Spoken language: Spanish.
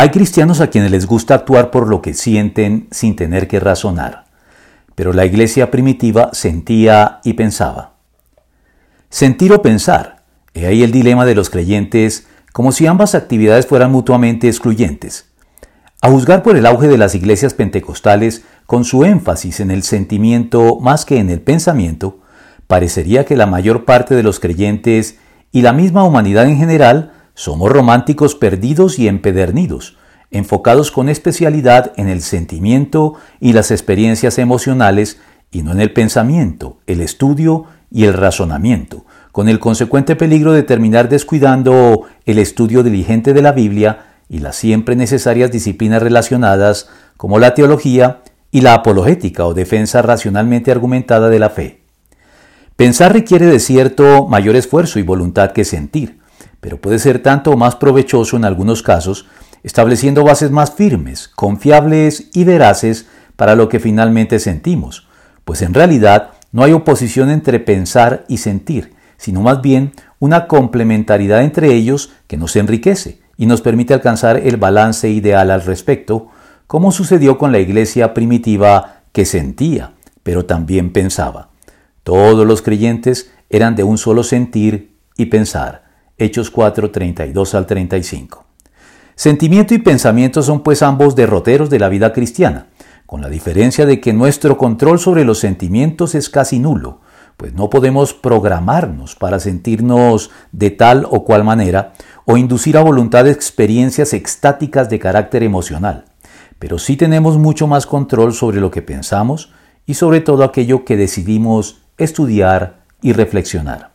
Hay cristianos a quienes les gusta actuar por lo que sienten sin tener que razonar, pero la iglesia primitiva sentía y pensaba. Sentir o pensar, he ahí el dilema de los creyentes, como si ambas actividades fueran mutuamente excluyentes. A juzgar por el auge de las iglesias pentecostales, con su énfasis en el sentimiento más que en el pensamiento, parecería que la mayor parte de los creyentes y la misma humanidad en general somos románticos perdidos y empedernidos, enfocados con especialidad en el sentimiento y las experiencias emocionales y no en el pensamiento, el estudio y el razonamiento, con el consecuente peligro de terminar descuidando el estudio diligente de la Biblia y las siempre necesarias disciplinas relacionadas como la teología y la apologética o defensa racionalmente argumentada de la fe. Pensar requiere de cierto mayor esfuerzo y voluntad que sentir, pero puede ser tanto más provechoso en algunos casos, estableciendo bases más firmes, confiables y veraces para lo que finalmente sentimos, pues en realidad no hay oposición entre pensar y sentir, sino más bien una complementariedad entre ellos que nos enriquece y nos permite alcanzar el balance ideal al respecto, como sucedió con la iglesia primitiva que sentía, pero también pensaba. Todos los creyentes eran de un solo sentir y pensar. Hechos 4, 32 al 35. Sentimiento y pensamiento son pues ambos derroteros de la vida cristiana, con la diferencia de que nuestro control sobre los sentimientos es casi nulo, pues no podemos programarnos para sentirnos de tal o cual manera o inducir a voluntad experiencias extáticas de carácter emocional, pero sí tenemos mucho más control sobre lo que pensamos y sobre todo aquello que decidimos estudiar y reflexionar.